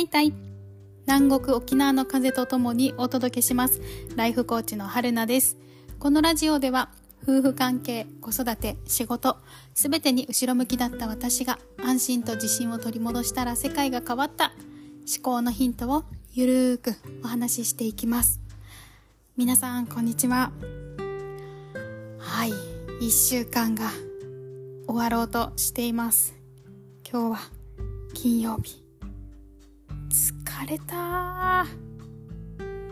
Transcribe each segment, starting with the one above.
タイタイ南国沖縄の風とともにお届けします。ライフコーチの春菜です。このラジオでは夫婦関係子育て仕事すべてに後ろ向きだった私が安心と自信を取り戻したら世界が変わった思考のヒントをゆるーくお話ししていきます。皆さんこんにちは。はい。1週間が終わろうとしています。今日は金曜日。疲れた。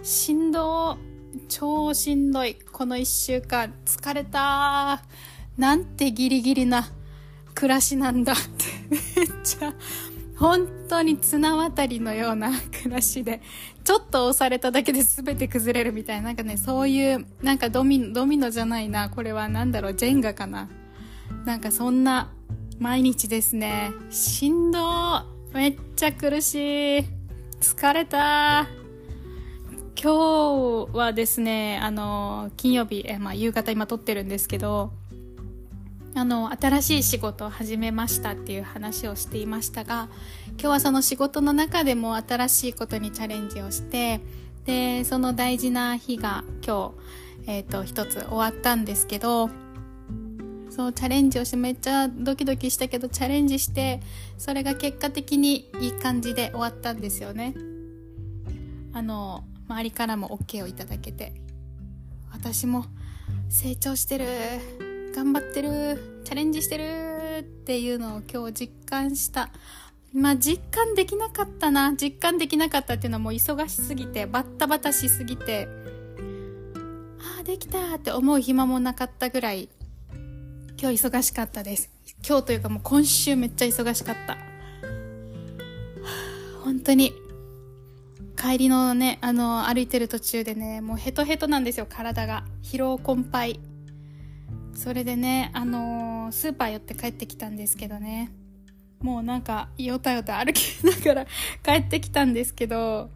しんど超しんどい。この1週間。疲れた。なんてギリギリな暮らしなんだって。めっちゃ本当に綱渡りのような暮らしで、ちょっと押されただけで全て崩れるみたいな、なんかね、そういう、なんかドミノ、ドミノじゃないな、これは何だろう、ジェンガかな。なんかそんな毎日ですね。しんどめっちゃ苦しい。疲れた。今日はですね、あの、金曜日、えまあ、夕方今撮ってるんですけど、あの新しい仕事を始めましたっていう話をしていましたが今日はその仕事の中でも新しいことにチャレンジをしてでその大事な日が今日、えーと、一つ終わったんですけどそうチャレンジをしてめっちゃドキドキしたけどチャレンジしてそれが結果的にいい感じで終わったんですよね。あの周りからも OK をいただけて。私も成長してる頑張ってるチャレンジしてるっていうのを今日実感した。まあ実感できなかったな。実感できなかったっていうのはもう忙しすぎてバッタバタしすぎてああできたって思う暇もなかったぐらい今日忙しかったです。今日というかもう今週めっちゃ忙しかった。本当に。帰りのねあの歩いてる途中でねもうヘトヘトなんですよ体が。疲労困憊。それでね、あの、スーパー寄って帰ってきたんですけどね、もうなんか、よたよた歩きながら 帰ってきたんですけど、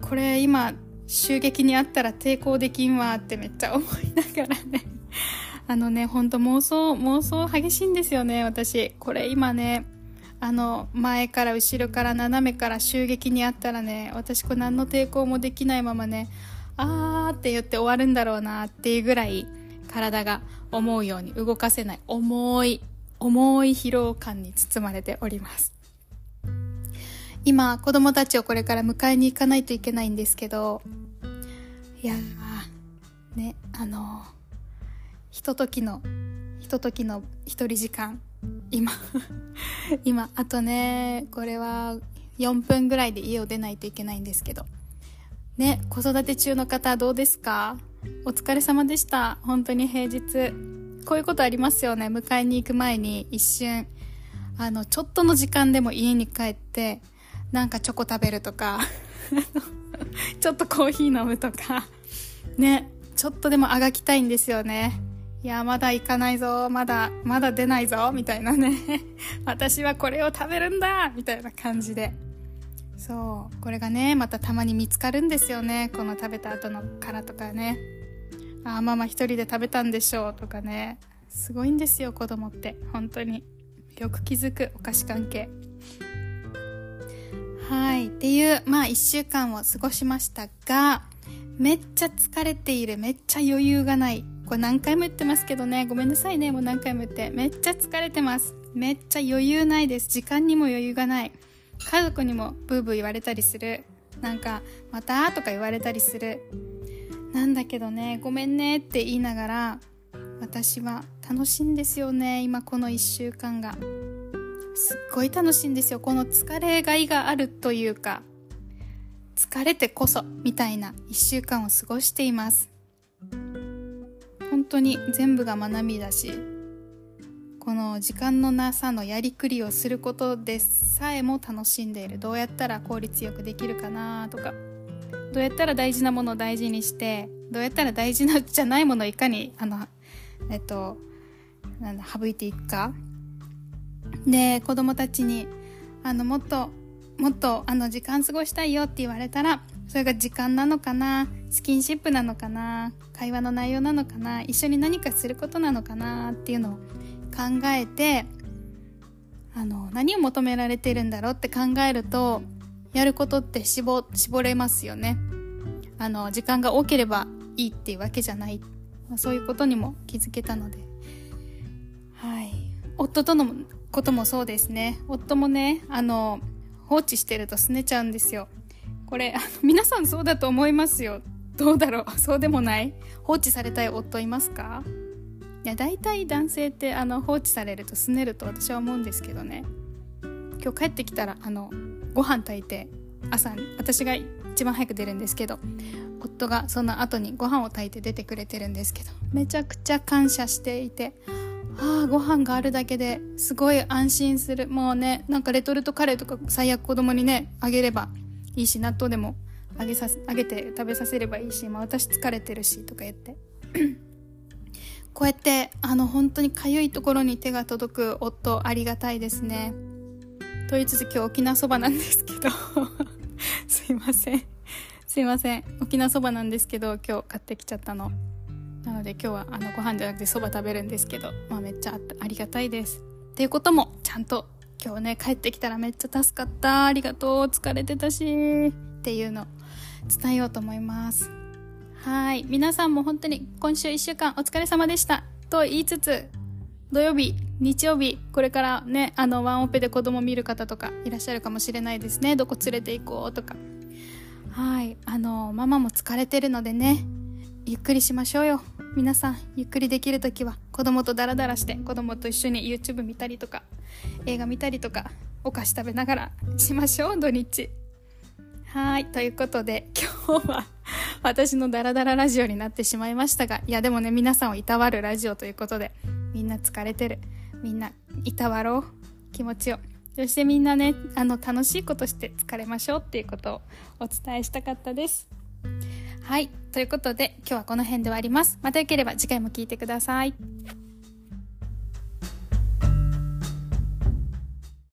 これ今、襲撃にあったら抵抗できんわってめっちゃ思いながらね。あのね、ほんと妄想、妄想激しいんですよね、私。これ今ね、あの、前から後ろから斜めから襲撃にあったらね、私これ何の抵抗もできないままね、あーって言って終わるんだろうなっていうぐらい、体が思うように動かせない重い重い疲労感に包まれております今子供たちをこれから迎えに行かないといけないんですけどいやねあのひとときのひとときの一人時間今 今あとねこれは4分ぐらいで家を出ないといけないんですけどね子育て中の方どうですか？お疲れ様でした。本当に平日。こういうことありますよね。迎えに行く前に一瞬、あの、ちょっとの時間でも家に帰って、なんかチョコ食べるとか、ちょっとコーヒー飲むとか、ね、ちょっとでもあがきたいんですよね。いや、まだ行かないぞ、まだ、まだ出ないぞ、みたいなね。私はこれを食べるんだ。みたいな感じで。そう。これがねまたたまに見つかるんですよね。この食べた後の殻とかね。あママ一人で食べたんでしょうとかね。すごいんですよ子供って。本当に。よく気づくお菓子関係。はい。っていうまあ1週間を過ごしましたがめっちゃ疲れている。めっちゃ余裕がない。これ何回も言ってますけどね。ごめんなさいね。もう何回も言って。めっちゃ疲れてます。めっちゃ余裕ないです。時間にも余裕がない。家族にもブーブー言われたりする。なんか「また?」とか言われたりする。なんだけどね。ごめんねって言いながら私は楽しいんですよね。今この1週間が。すっごい楽しいんですよ。この疲れがいがあるというか。疲れてこそみたいな1週間を過ごしています。当に全部が学びだしこの時間のなさのやりくりをすることでさえも楽しんでいる。どうやったら効率よくできるかなとか。どうやったら大事なものを大事にしてどうやったら大事なじゃないものをいかにあのえっとなんだ省いていくか。で子供たちにあのもっともっとあの時間過ごしたいよって言われたらそれが時間なのかな？スキンシップなのかな？会話の内容なのかな？一緒に何かすることなのかなっていうのを考えてあの何を求められてるんだろうって考えるとやることって絞絞れますよね。あの時間が多ければいいっていうわけじゃない、ま、そういうことにも気づけたので。はい。夫とのこともそうですね。夫もねあの放置してると拗ねちゃうんですよ。これあの皆さんそうだと思いますよ。どうだろう？そうでもない？放置されたい夫いますか？いや大体男性ってあの放置されると拗ねると私は思うんですけどね。今日帰ってきたらあのご飯炊いて朝私が一番早く出るんですけど夫がその後にご飯を炊いて出てくれてるんですけどめちゃくちゃ感謝していてああご飯があるだけですごい安心する。もうねなんかレトルトカレーとか最悪子供にねあげればいいし納豆でもあげさあげて食べさせればいいし、まあ、私疲れてるしとか言って。こうやってあの本当にかゆいところに手が届く夫ありがたいですね。と言いつつ今日沖縄そばなんですけど。すいません。すいません。沖縄そばなんですけど今日買ってきちゃったの。なので今日はあのご飯じゃなくてそば食べるんですけど、まあ、めっちゃありがたいです。っていうこともちゃんと今日ね帰ってきたらめっちゃ助かった。ありがとう。疲れてたし。っていうの伝えようと思います。はい。皆さんも本当に今週1週間お疲れ様でした。と言いつつ土曜日日曜日これからねあのワンオペで子供見る方とかいらっしゃるかもしれないですね。どこ連れて行こうとか。はい。あのママも疲れてるのでねゆっくりしましょうよ。皆さんゆっくりできる時は子供とダラダラして子供と一緒に YouTube 見たりとか。映画見たりとかお菓子食べながらしましょう土日。はいということで今日は私のダラダララジオになってしまいましたがいやでもね皆さんをいたわるラジオということでみんな疲れてる。みんないたわろう気持ちを。そしてみんなねあの楽しいことして疲れましょうっていうことをお伝えしたかったです。はいということで今日はこの辺で終わります。またよければ次回も聴いてください。